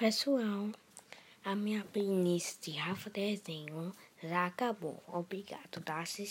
Pessoal, a minha playlist de Rafa Desenho já acabou. Obrigado tá? por assistir.